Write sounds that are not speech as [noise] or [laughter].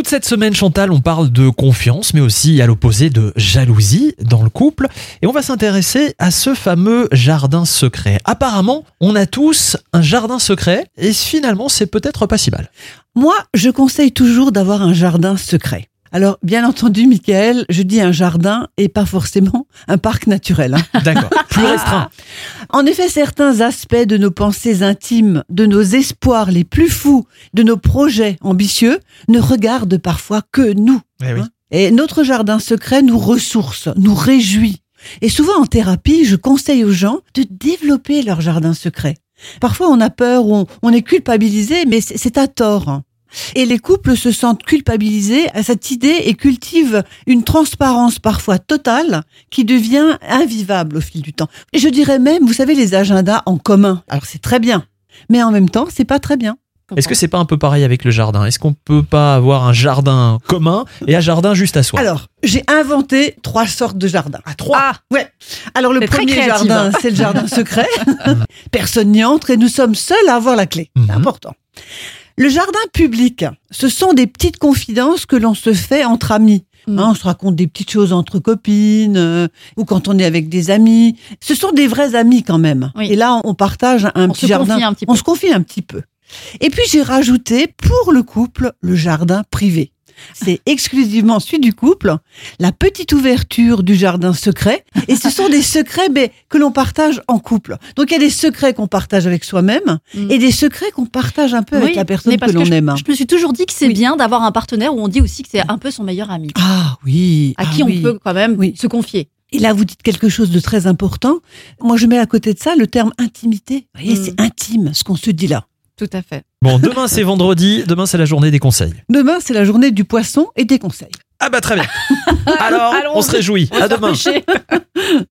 Toute cette semaine, Chantal, on parle de confiance, mais aussi à l'opposé de jalousie dans le couple. Et on va s'intéresser à ce fameux jardin secret. Apparemment, on a tous un jardin secret, et finalement, c'est peut-être pas si mal. Moi, je conseille toujours d'avoir un jardin secret. Alors, bien entendu, Michael, je dis un jardin et pas forcément un parc naturel. hein. [laughs] D'accord, plus restreint. En effet, certains aspects de nos pensées intimes, de nos espoirs les plus fous, de nos projets ambitieux, ne regardent parfois que nous. Eh oui. hein. Et notre jardin secret nous ressource, nous réjouit. Et souvent en thérapie, je conseille aux gens de développer leur jardin secret. Parfois, on a peur, on, on est culpabilisé, mais c'est c'est à tort. Hein. Et les couples se sentent culpabilisés à cette idée et cultivent une transparence parfois totale qui devient invivable au fil du temps. Et je dirais même, vous savez, les agendas en commun. Alors c'est très bien, mais en même temps, c'est pas très bien. Est-ce que c'est pas un peu pareil avec le jardin? Est-ce qu'on peut pas avoir un jardin commun et un jardin juste à soi? Alors, j'ai inventé trois sortes de jardins. à trois? Ah, Ouais. Alors le C'est premier jardin, c'est le jardin [laughs] secret. Personne n'y entre et nous sommes seuls à avoir la clé. C'est Mhm. important. Le jardin public, ce sont des petites confidences que l'on se fait entre amis. Mm. Hein, on se raconte des petites choses entre copines euh, ou quand on est avec des amis. Ce sont des vrais amis quand même. Oui. Et là, on partage un On petit jardin. un petit. On se confie un petit peu. Et puis j'ai rajouté pour le couple le jardin privé. C'est exclusivement celui du couple, la petite ouverture du jardin secret. Et ce sont des secrets mais, que l'on partage en couple. Donc il y a des secrets qu'on partage avec soi-même Mm. et des secrets qu'on partage un peu avec la personne que l'on aime. Je me suis toujours dit que c'est Oui. bien d'avoir un partenaire où on dit aussi que c'est un peu son meilleur ami, Ah oui. à ah qui oui. on peut quand même se confier. Et là, vous dites quelque chose de très important. Moi, je mets à côté de ça le terme intimité. Vous voyez, Mm. c'est intime ce qu'on se dit là. Tout à fait. Bon, demain c'est vendredi, demain c'est la journée des conseils. Demain, c'est la journée du poisson et des conseils. Ah bah très bien. [laughs] Alors, on se réjouit. À demain. [laughs]